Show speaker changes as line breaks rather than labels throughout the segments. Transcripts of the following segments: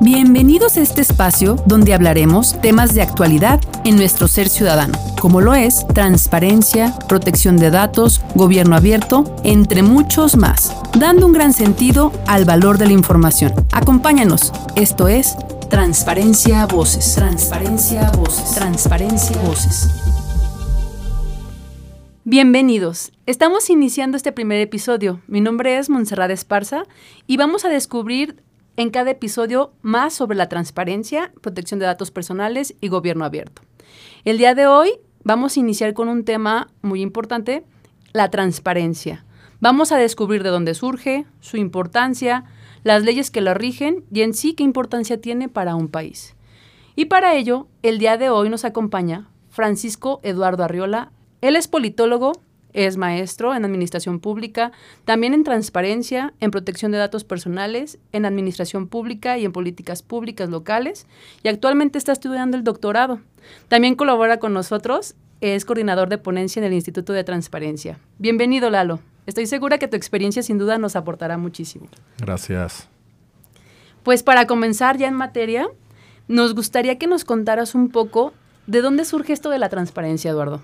Bienvenidos a este espacio donde hablaremos temas de actualidad en nuestro ser ciudadano, como lo es transparencia, protección de datos, gobierno abierto, entre muchos más, dando un gran sentido al valor de la información. Acompáñanos, esto es Transparencia Voces, Transparencia Voces, Transparencia Voces. Bienvenidos. Estamos iniciando este primer episodio. Mi nombre es Montserrat Esparza y vamos a descubrir en cada episodio más sobre la transparencia, protección de datos personales y gobierno abierto. El día de hoy vamos a iniciar con un tema muy importante, la transparencia. Vamos a descubrir de dónde surge, su importancia, las leyes que lo rigen y en sí qué importancia tiene para un país. Y para ello, el día de hoy nos acompaña Francisco Eduardo Arriola. Él es politólogo, es maestro en administración pública, también en transparencia, en protección de datos personales, en administración pública y en políticas públicas locales, y actualmente está estudiando el doctorado. También colabora con nosotros, es coordinador de ponencia en el Instituto de Transparencia. Bienvenido, Lalo. Estoy segura que tu experiencia sin duda nos aportará muchísimo.
Gracias.
Pues para comenzar ya en materia, nos gustaría que nos contaras un poco de dónde surge esto de la transparencia, Eduardo.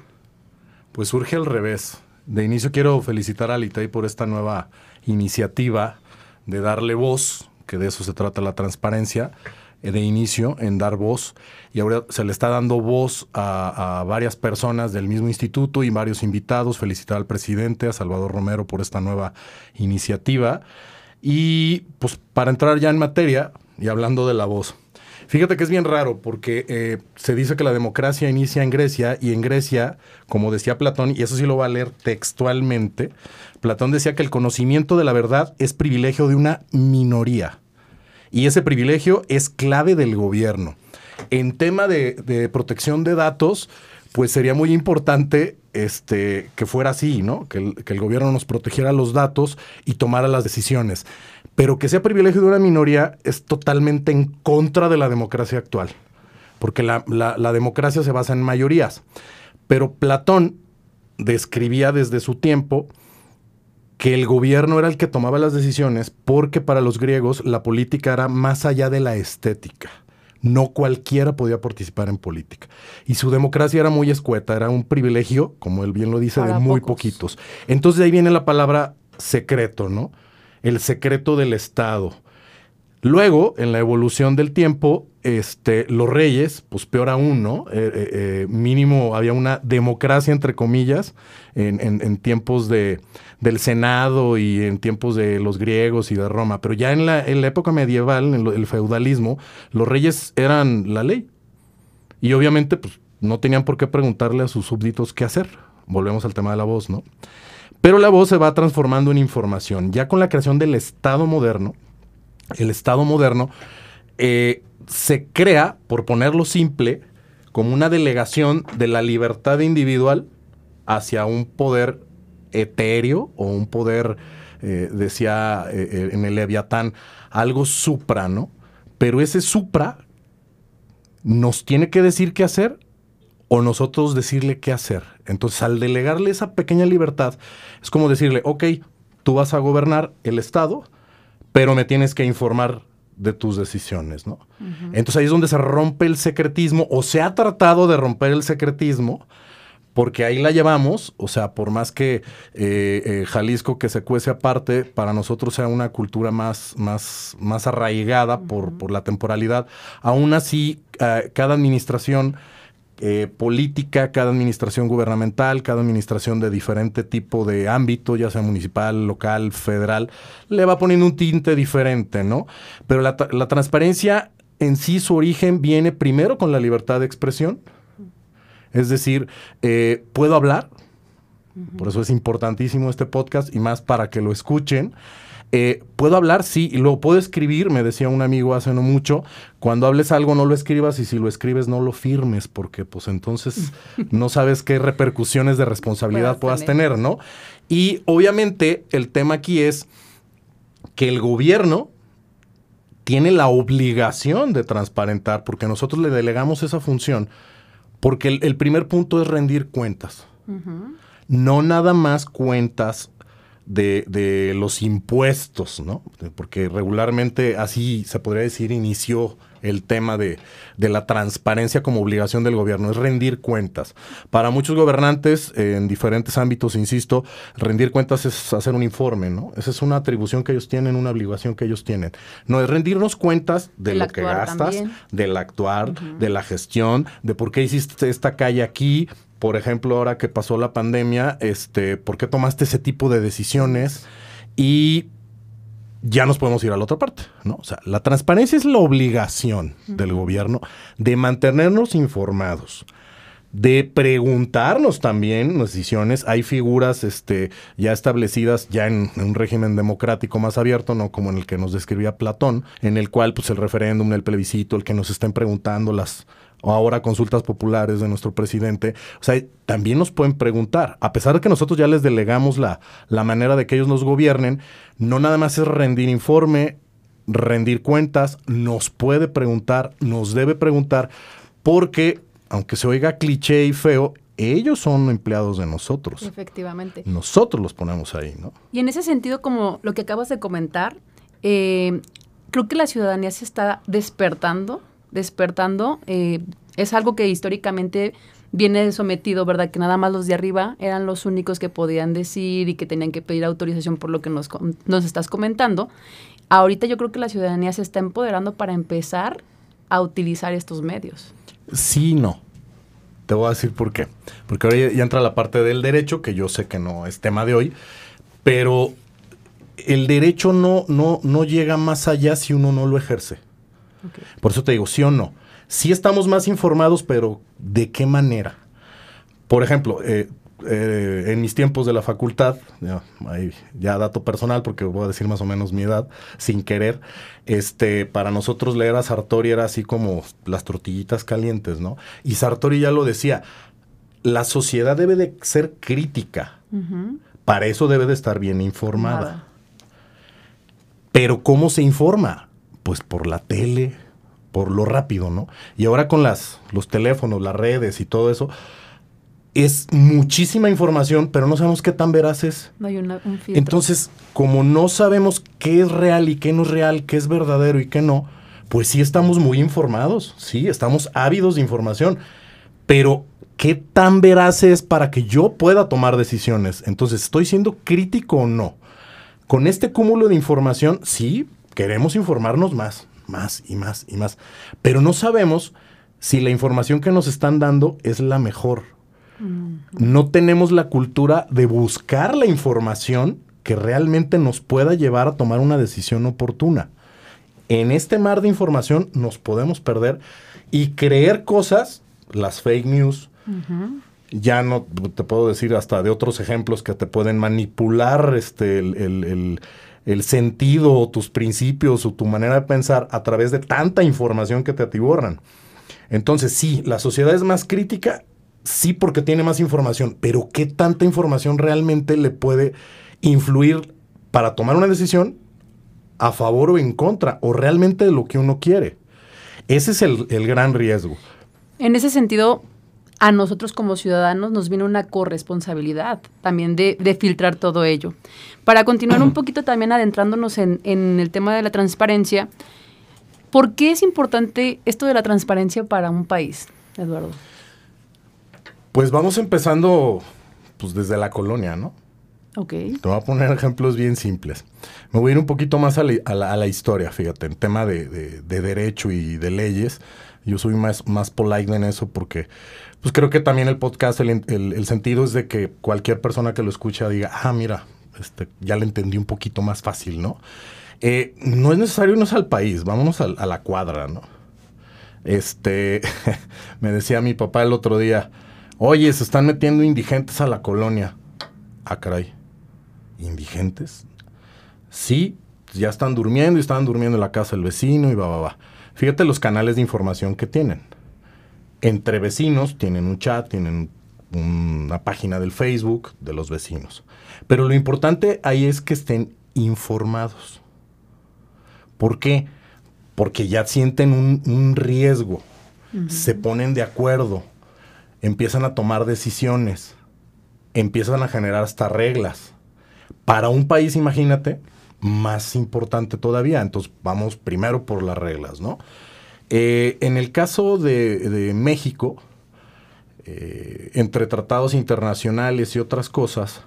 Pues surge al revés. De inicio quiero felicitar a Litay por esta nueva iniciativa de darle voz, que de eso se trata la transparencia, eh, de inicio en dar voz. Y ahora se le está dando voz a, a, varias personas del mismo instituto y varios invitados. Felicitar al presidente, a Salvador Romero, por esta nueva iniciativa. Y pues para entrar ya en materia, y hablando de la voz, Fíjate que es bien raro porque eh, se dice que la democracia inicia en Grecia y en Grecia, como decía Platón, y eso sí lo va a leer textualmente, Platón decía que el conocimiento de la verdad es privilegio de una minoría y ese privilegio es clave del gobierno. En tema de, de protección de datos, pues sería muy importante este, que fuera así, ¿no? Que el, gobierno nos protegiera los datos y tomara las decisiones. Pero que sea privilegio de una minoría es totalmente en contra de la democracia actual, porque la democracia se basa en mayorías. Pero Platón describía desde su tiempo que el gobierno era el que tomaba las decisiones porque para los griegos la política era más allá de la estética. No cualquiera podía participar en política. Y su democracia era muy escueta, era un privilegio, como él bien lo dice, para de muy pocos. poquitos. Entonces de ahí viene la palabra secreto, ¿no? el secreto del Estado. Luego, en la evolución del tiempo, este, los reyes, pues peor aún, ¿no? Eh, eh, eh, mínimo había una democracia, entre comillas, en, tiempos de, del Senado y en tiempos de los griegos y de Roma. Pero ya en la, época medieval, en el feudalismo, los reyes eran la ley. Y obviamente, pues no tenían por qué preguntarle a sus súbditos qué hacer. Volvemos al tema de la voz, ¿no? Pero la voz se va transformando en información. Ya con la creación del Estado moderno, el Estado moderno eh, se crea, por ponerlo simple, como una delegación de la libertad individual hacia un poder etéreo o un poder, eh, decía eh, en el Leviatán, algo supra, ¿no? Pero ese supra nos tiene que decir qué hacer o nosotros decirle qué hacer. Entonces, al delegarle esa pequeña libertad, es como decirle, ok, tú vas a gobernar el Estado, pero me tienes que informar de tus decisiones, ¿no? Uh -huh. Entonces ahí es donde se rompe el secretismo, o se ha tratado de romper el secretismo, porque ahí la llevamos, o sea, por más que eh, eh, Jalisco que se cuece aparte, para nosotros sea una cultura más, más, más arraigada uh -huh. por, por, la temporalidad, aún así, uh, cada administración eh, política, cada administración gubernamental, cada administración de diferente tipo de ámbito, ya sea municipal, local, federal, le va poniendo un tinte diferente, ¿no? Pero la, la transparencia en sí, su origen viene primero con la libertad de expresión, es decir, eh, puedo hablar, por eso es importantísimo este podcast y más para que lo escuchen. Eh, ¿Puedo hablar? Sí, y lo puedo escribir, me decía un amigo hace no mucho, cuando hables algo no lo escribas y si lo escribes no lo firmes, porque pues entonces no sabes qué repercusiones de responsabilidad puedas tener, ¿no? Y obviamente el tema aquí es que el gobierno tiene la obligación de transparentar, porque nosotros le delegamos esa función, porque el, el primer punto es rendir cuentas. Uh -huh. No nada más cuentas de, de, los impuestos, ¿no? Porque regularmente así se podría decir inició el tema de, de, la transparencia como obligación del gobierno, es rendir cuentas. Para muchos gobernantes en diferentes ámbitos, insisto, rendir cuentas es hacer un informe, ¿no? Esa es una atribución que ellos tienen, una obligación que ellos tienen. No es rendirnos cuentas de lo que gastas, también. del actuar, uh -huh. de la gestión, de por qué hiciste esta calle aquí, por ejemplo, ahora que pasó la pandemia, este, ¿por qué tomaste ese tipo de decisiones? Y ya nos podemos ir a la otra parte, ¿no? O sea, la transparencia es la obligación del gobierno de mantenernos informados, de preguntarnos también las decisiones. Hay figuras este, ya establecidas ya en, en, un régimen democrático más abierto, no como en el que nos describía Platón, en el cual pues el referéndum, el plebiscito, el que nos estén preguntando las o ahora consultas populares de nuestro presidente, o sea, también nos pueden preguntar, a pesar de que nosotros ya les delegamos la, la manera de que ellos nos gobiernen, no nada más es rendir informe, rendir cuentas, nos puede preguntar, nos debe preguntar, porque, aunque se oiga cliché y feo, ellos son empleados de nosotros.
Efectivamente.
Nosotros los ponemos ahí, ¿no?
Y en ese sentido, como lo que acabas de comentar, eh, creo que la ciudadanía se está despertando despertando. Eh, es algo que históricamente viene sometido, ¿verdad? Que nada más los de arriba eran los únicos que podían decir y que tenían que pedir autorización por lo que nos, nos estás comentando. Ahorita yo creo que la ciudadanía se está empoderando para empezar a utilizar estos medios.
Sí, no. Te voy a decir por qué. Porque ahora ya, ya entra la parte del derecho, que yo sé que no es tema de hoy, pero el derecho no, no, no llega más allá si uno no lo ejerce. Okay. Por eso te digo, sí o no. Sí estamos más informados, pero ¿de qué manera? Por ejemplo, eh, eh, en mis tiempos de la facultad, ya, ahí, ya, dato personal, porque voy a decir más o menos mi edad, sin querer, este, para nosotros leer a Sartori era así como las tortillitas calientes, ¿no? Y Sartori ya lo decía, la sociedad debe de ser crítica, uh -huh. para eso debe de estar bien informada. Nada. Pero ¿cómo se informa? Pues por la tele, por lo rápido, ¿no? Y ahora con las, los teléfonos, las redes y todo eso, es muchísima información, pero no sabemos qué tan veraz es.
No hay una, un filtro.
Entonces, como no sabemos qué es real y qué no es real, qué es verdadero y qué no, pues sí estamos muy informados, sí, estamos ávidos de información, pero ¿qué tan veraz es para que yo pueda tomar decisiones? Entonces, ¿estoy siendo crítico o no? Con este cúmulo de información, sí, queremos informarnos más, más y más y más, pero no sabemos si la información que nos están dando es la mejor. Mm. No tenemos la cultura de buscar la información que realmente nos pueda llevar a tomar una decisión oportuna. En este mar de información nos podemos perder y creer cosas, las fake news, uh -huh. ya no te puedo decir hasta de otros ejemplos que te pueden manipular este, el, el, el el sentido o tus principios o tu manera de pensar a través de tanta información que te atiborran. Entonces, sí, la sociedad es más crítica, sí porque tiene más información, pero ¿qué tanta información realmente le puede influir para tomar una decisión a favor o en contra, o realmente de lo que uno quiere? Ese es el, el gran riesgo.
En ese sentido, a nosotros como ciudadanos nos viene una corresponsabilidad también de, de filtrar todo ello. Para continuar un poquito también adentrándonos en, en, el tema de la transparencia, ¿por qué es importante esto de la transparencia para un país, Eduardo?
Pues vamos empezando pues, desde la colonia, ¿no?
Ok.
Te voy a poner ejemplos bien simples. Me voy a ir un poquito más a la, a la, a la historia, fíjate, en tema de, de, de, derecho y de leyes. Yo soy más, más polite en eso porque pues creo que también el podcast, el, el, el, sentido es de que cualquier persona que lo escucha diga, ah, mira, este, ya le entendí un poquito más fácil, ¿no? Eh, no es necesario irnos al país, vámonos a, a la cuadra, ¿no? Este, me decía mi papá el otro día, oye, se están metiendo indigentes a la colonia. Ah, caray, ¿indigentes? Sí, ya están durmiendo y estaban durmiendo en la casa del vecino y va, va, va. Fíjate los canales de información que tienen entre vecinos tienen un chat, tienen una página del Facebook de los vecinos. Pero lo importante ahí es que estén informados. ¿Por qué? Porque ya sienten un, un riesgo, uh -huh. se ponen de acuerdo, empiezan a tomar decisiones, empiezan a generar hasta reglas. Para un país, imagínate, más importante todavía. Entonces, vamos primero por las reglas, ¿no? Eh, en el caso de, México, eh, entre tratados internacionales y otras cosas,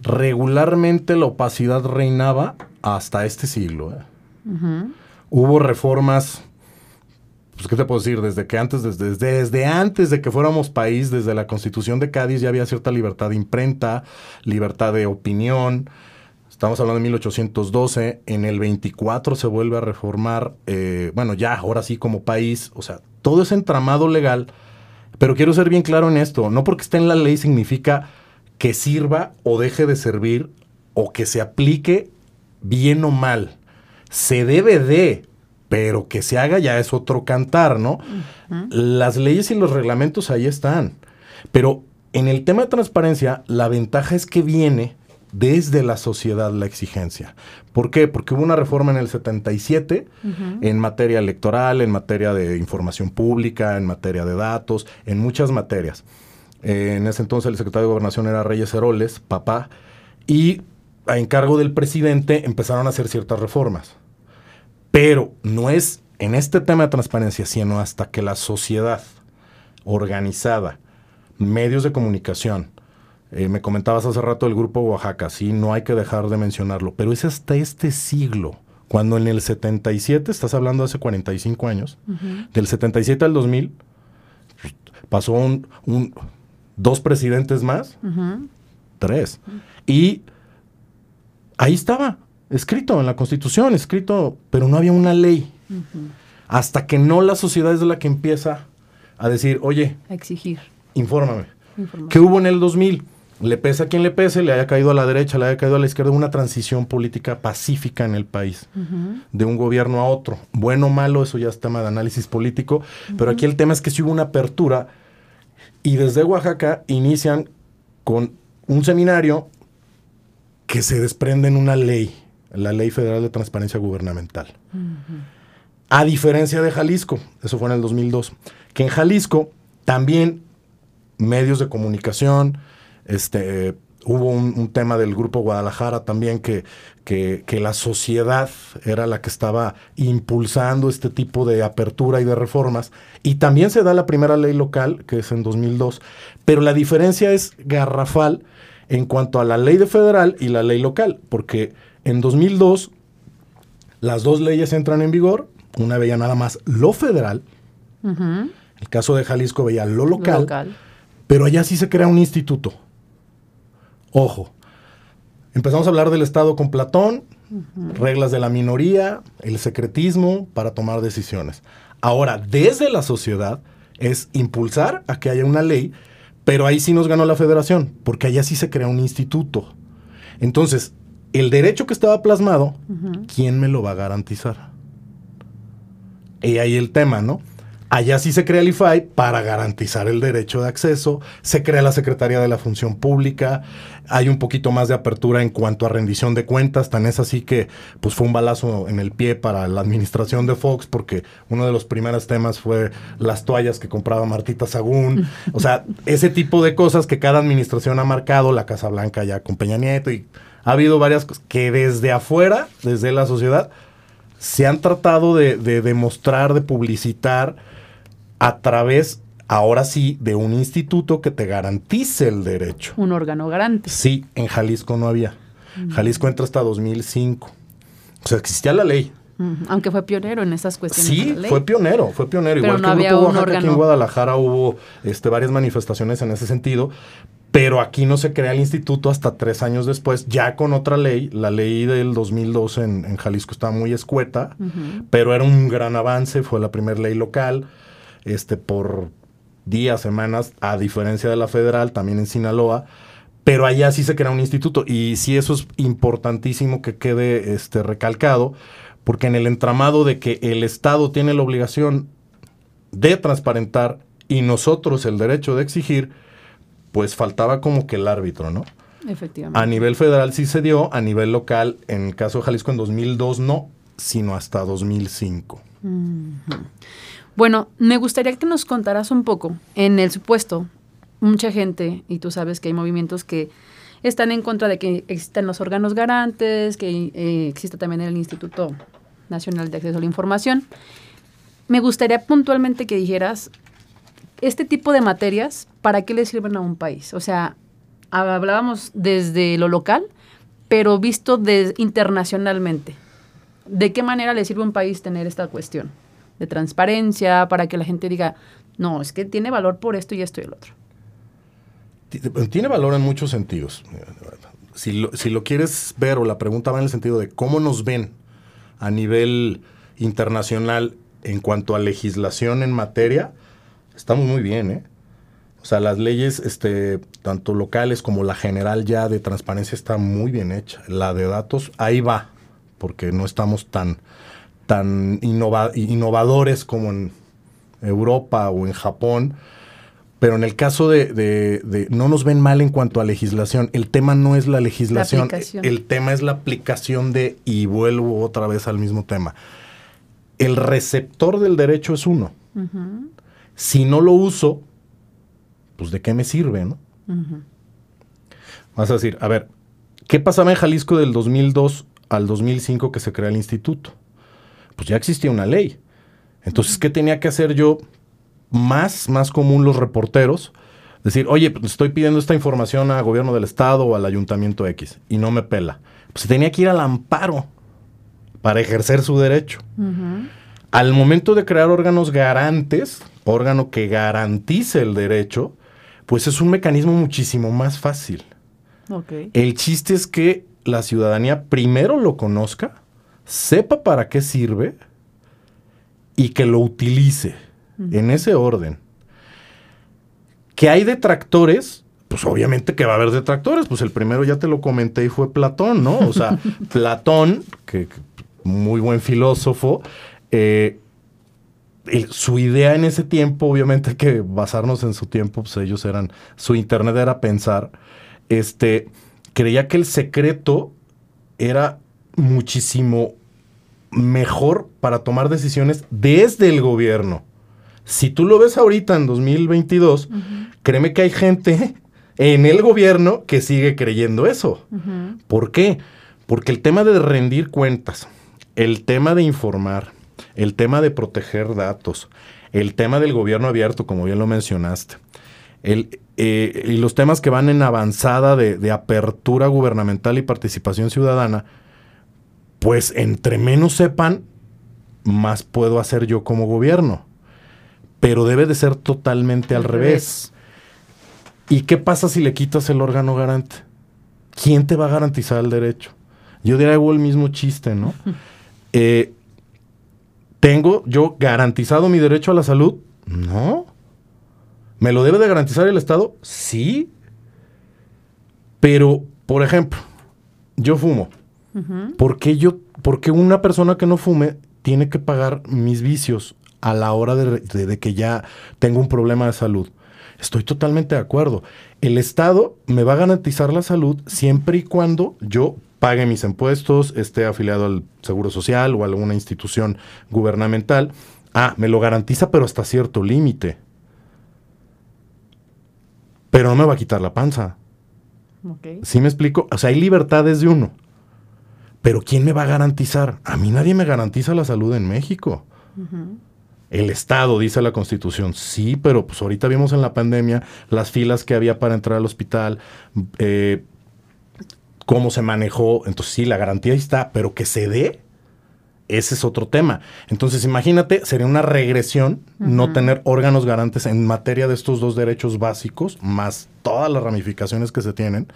regularmente la opacidad reinaba hasta este siglo. ¿eh? Hubo reformas, pues, ¿qué te puedo decir? Desde que antes, desde, desde, antes de que fuéramos país, desde la Constitución de Cádiz ya había cierta libertad de imprenta, libertad de opinión. Estamos hablando de 1812, en el 24 se vuelve a reformar, eh, bueno, ya ahora sí como país, o sea, todo ese entramado legal, pero quiero ser bien claro en esto, no porque esté en la ley significa que sirva o deje de servir o que se aplique bien o mal se debe de, pero que se haga ya es otro cantar, ¿no? Las leyes y los reglamentos ahí están. Pero en el tema de transparencia, la ventaja es que viene desde la sociedad la exigencia. ¿Por qué? Porque hubo una reforma en el 77 en materia electoral, en materia de información pública, en materia de datos, en muchas materias. Eh, en ese entonces el secretario de Gobernación era Reyes Heroles, papá, y a encargo del presidente empezaron a hacer ciertas reformas. Pero no es en este tema de transparencia, sino hasta que la sociedad organizada, medios de comunicación, eh, me comentabas hace rato el grupo Oaxaca, sí, no hay que dejar de mencionarlo, pero es hasta este siglo, cuando en el 77, estás hablando de hace 45 años, del 77 al 2000, pasó un, dos presidentes más, tres, y ahí estaba, escrito en la Constitución, escrito, pero no había una ley. Hasta que no la sociedad es la que empieza a decir, oye,
a exigir.
Infórmame. ¿Qué hubo en el 2000? Le pese a quien le pese, le haya caído a la derecha, le haya caído a la izquierda, una transición política pacífica en el país, de un gobierno a otro. Bueno o malo, eso ya es tema de análisis político, pero aquí el tema es que si hubo una apertura y desde Oaxaca inician con un seminario que se desprende en una ley la Ley Federal de Transparencia Gubernamental. A diferencia de Jalisco, eso fue en el 2002, que en Jalisco también medios de comunicación, este, hubo un, tema del Grupo Guadalajara también que, que, que, la sociedad era la que estaba impulsando este tipo de apertura y de reformas. Y también se da la primera ley local, que es en 2002. Pero la diferencia es garrafal en cuanto a la ley de federal y la ley local, porque en 2002, las dos leyes entran en vigor. Una veía nada más lo federal. El caso de Jalisco veía lo local, Pero allá sí se crea un instituto. Ojo. Empezamos a hablar del Estado con Platón, reglas de la minoría, el secretismo para tomar decisiones. Ahora, desde la sociedad es impulsar a que haya una ley, pero ahí sí nos ganó la federación, porque allá sí se crea un instituto. Entonces, el derecho que estaba plasmado, ¿quién me lo va a garantizar? Y ahí el tema, ¿no? Allá sí se crea el IFAI para garantizar el derecho de acceso, se crea la Secretaría de la Función Pública, hay un poquito más de apertura en cuanto a rendición de cuentas, tan es así que pues fue un balazo en el pie para la administración de Fox porque uno de los primeros temas fue las toallas que compraba Martita Sagún, o sea, ese tipo de cosas que cada administración ha marcado, la Casa Blanca ya con Peña Nieto y ha habido varias cosas que desde afuera, desde la sociedad, se han tratado de, demostrar, de publicitar a través, ahora sí, de un instituto que te garantice el derecho.
Un órgano garante.
Sí, en Jalisco no había. Jalisco entra hasta 2005. O sea, existía la ley.
Aunque fue pionero en esas cuestiones.
Sí, fue pionero, fue pionero. Igual que el Grupo Oaxaca aquí en Guadalajara hubo este, varias manifestaciones en ese sentido, pero aquí no se crea el instituto hasta tres años después, ya con otra ley. La ley del 2012 en, Jalisco estaba muy escueta, pero era un gran avance, fue la primera ley local, este, por días, semanas, a diferencia de la federal, también en Sinaloa. Pero allá sí se crea un instituto y sí eso es importantísimo que quede este, recalcado, porque en el entramado de que el Estado tiene la obligación de transparentar y nosotros el derecho de exigir, pues faltaba como que el árbitro, ¿no?
Efectivamente.
A nivel federal sí se dio, a nivel local, en el caso de Jalisco en 2002 no, sino hasta 2005.
Bueno, me gustaría que nos contaras un poco, en el supuesto, mucha gente, y tú sabes que hay movimientos que están en contra de que existan los órganos garantes, que eh, exista también el Instituto Nacional de Acceso a la Información. Me gustaría puntualmente que dijeras, este tipo de materias, ¿para qué le sirven a un país? O sea, hablábamos desde lo local, pero visto internacionalmente. ¿De qué manera le sirve a un país tener esta cuestión de transparencia para que la gente diga, no, es que tiene valor por esto y esto y el otro?
Tiene valor en muchos sentidos. Si lo, si lo quieres ver o la pregunta va en el sentido de cómo nos ven a nivel internacional en cuanto a legislación en materia, estamos muy bien, ¿eh? O sea, las leyes, este, tanto locales como la general ya de transparencia está muy bien hecha. La de datos, ahí va, porque no estamos tan, tan innovadores como en Europa o en Japón. Pero en el caso de, no nos ven mal en cuanto a legislación. El tema no es la legislación, el tema es la aplicación de, y vuelvo otra vez al mismo tema. El receptor del derecho es uno. Si no lo uso, pues de qué me sirve, ¿no? Vas a decir, a ver, ¿qué pasaba en Jalisco del 2002 al 2005 que se crea el instituto? Pues ya existía una ley. Entonces, ¿qué tenía que hacer yo? Más, más común los reporteros, decir, oye, pues estoy pidiendo esta información al gobierno del estado o al ayuntamiento X y no me pela. Pues tenía que ir al amparo para ejercer su derecho. Al momento de crear órganos garantes, órgano que garantice el derecho, pues es un mecanismo muchísimo más fácil. El chiste es que la ciudadanía primero lo conozca, sepa para qué sirve y que lo utilice en ese orden. Que hay detractores, pues obviamente que va a haber detractores, pues el primero ya te lo comenté y fue Platón, ¿no? O sea, Platón, que, muy buen filósofo, eh, su idea en ese tiempo, obviamente que basarnos en su tiempo, pues ellos eran, su internet era pensar, este, creía que el secreto era muchísimo mejor para tomar decisiones desde el gobierno. Si tú lo ves ahorita en 2022, créeme que hay gente en el gobierno que sigue creyendo eso. ¿Por qué? Porque el tema de rendir cuentas, el tema de informar, el tema de proteger datos, el tema del gobierno abierto, como bien lo mencionaste, el, eh, y los temas que van en avanzada de, apertura gubernamental y participación ciudadana, pues entre menos sepan, más puedo hacer yo como gobierno. Pero debe de ser totalmente al, revés. ¿Y qué pasa si le quitas el órgano garante? ¿Quién te va a garantizar el derecho? Yo diría el mismo chiste, ¿no? eh, ¿Tengo yo garantizado mi derecho a la salud? No. ¿Me lo debe de garantizar el Estado? Sí. Pero, por ejemplo, yo fumo. ¿Por, qué yo, ¿Por qué una persona que no fume tiene que pagar mis vicios a la hora de, que ya tengo un problema de salud? Estoy totalmente de acuerdo. El Estado me va a garantizar la salud siempre y cuando yo pague mis impuestos, esté afiliado al Seguro Social o a alguna institución gubernamental. Ah, me lo garantiza, pero hasta cierto límite. Pero no me va a quitar la panza. ¿Sí me explico? O sea, hay libertades de uno. Pero ¿quién me va a garantizar? A mí nadie me garantiza la salud en México. El Estado, dice la Constitución. Sí, pero pues ahorita vimos en la pandemia las filas que había para entrar al hospital, eh, cómo se manejó. Entonces sí, la garantía está, pero que se dé, ese es otro tema. Entonces imagínate, sería una regresión no tener órganos garantes en materia de estos dos derechos básicos, más todas las ramificaciones que se tienen.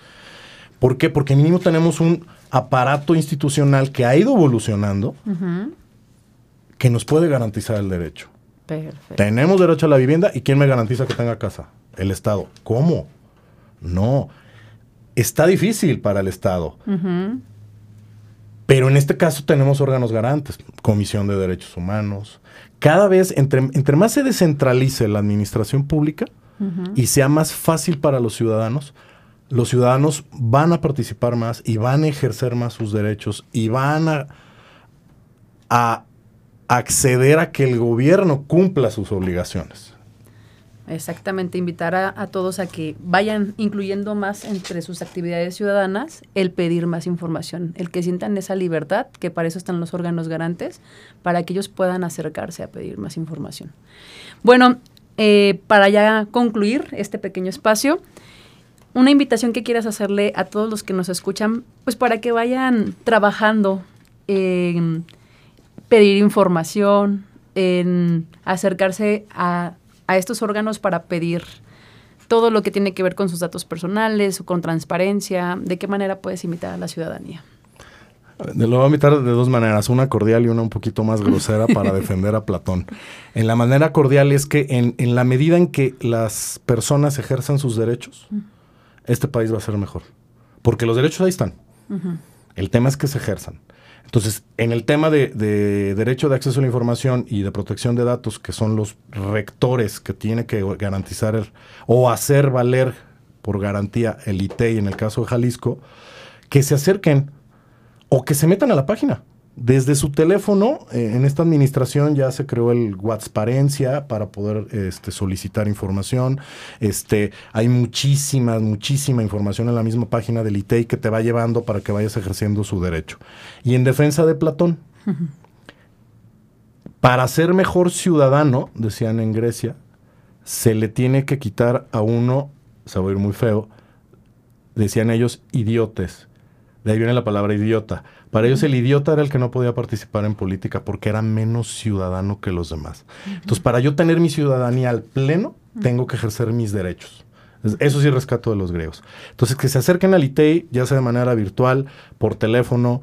¿Por qué? Porque mínimo tenemos un aparato institucional que ha ido evolucionando que nos puede garantizar el derecho. Perfecto. Tenemos derecho a la vivienda y ¿quién me garantiza que tenga casa? El Estado. ¿Cómo? No está difícil para el Estado. Pero en este caso tenemos órganos garantes, Comisión de Derechos Humanos. Cada vez, entre, entre más se descentralice la administración pública y sea más fácil para los ciudadanos, los ciudadanos van a participar más y van a ejercer más sus derechos y van a, a acceder a que el gobierno cumpla sus obligaciones.
Exactamente, invitar a, todos a que vayan incluyendo más entre sus actividades ciudadanas el pedir más información, el que sientan esa libertad, que para eso están los órganos garantes, para que ellos puedan acercarse a pedir más información. Bueno, eh, para ya concluir este pequeño espacio, una invitación que quieras hacerle a todos los que nos escuchan, pues para que vayan trabajando en pedir información, en acercarse a a estos órganos para pedir todo lo que tiene que ver con sus datos personales o con transparencia? ¿De qué manera puedes invitar a la ciudadanía?
Lo voy a invitar de dos maneras, una cordial y una un poquito más grosera para defender a Platón. En la manera cordial es que en, en, la medida en que las personas ejerzan sus derechos, este país va a ser mejor. Porque los derechos ahí están. El tema es que se ejerzan. Entonces, en el tema de, derecho de acceso a la información y de protección de datos, que son los rectores que tiene que garantizar o hacer valer por garantía el ITEI en el caso de Jalisco, que se acerquen o que se metan a la página. Desde su teléfono, eh, en esta administración ya se creó el WhatsApparencia para poder este, solicitar información. Este, hay muchísima, muchísima información en la misma página del ITEI que te va llevando para que vayas ejerciendo su derecho. Y en defensa de Platón, para ser mejor ciudadano, decían en Grecia, se le tiene que quitar a uno, se va a oír muy feo, decían ellos, idiotes. De ahí viene la palabra idiota para ellos el idiota era el que no podía participar en política porque era menos ciudadano que los demás. Entonces, para yo tener mi ciudadanía al pleno, tengo que ejercer mis derechos. Eso sí rescato de los griegos. Entonces, que se acerquen al ITEI, ya sea de manera virtual, por teléfono,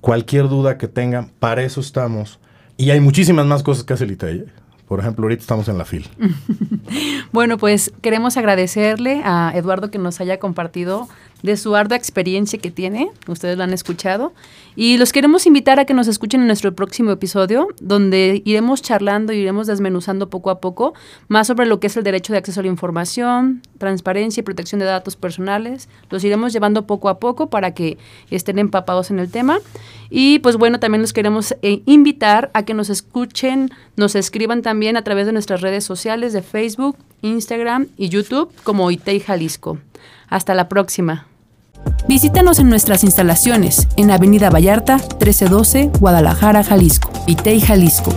cualquier duda que tengan, para eso estamos. Y hay muchísimas más cosas que hace el ITEI. Por ejemplo, ahorita estamos en la fila.
bueno, pues queremos agradecerle a Eduardo que nos haya compartido de su ardua experiencia que tiene, ustedes lo han escuchado, y los queremos invitar a que nos escuchen en nuestro próximo episodio, donde iremos charlando y iremos desmenuzando poco a poco más sobre lo que es el derecho de acceso a la información, transparencia y protección de datos personales. Los iremos llevando poco a poco para que estén empapados en el tema. Y pues bueno, también los queremos eh, invitar a que nos escuchen, nos escriban también a través de nuestras redes sociales de Facebook, Instagram y YouTube como ITEI Jalisco. Hasta la próxima. Visítanos en nuestras instalaciones en Avenida Vallarta 1312, Guadalajara, Jalisco. Itei, Jalisco.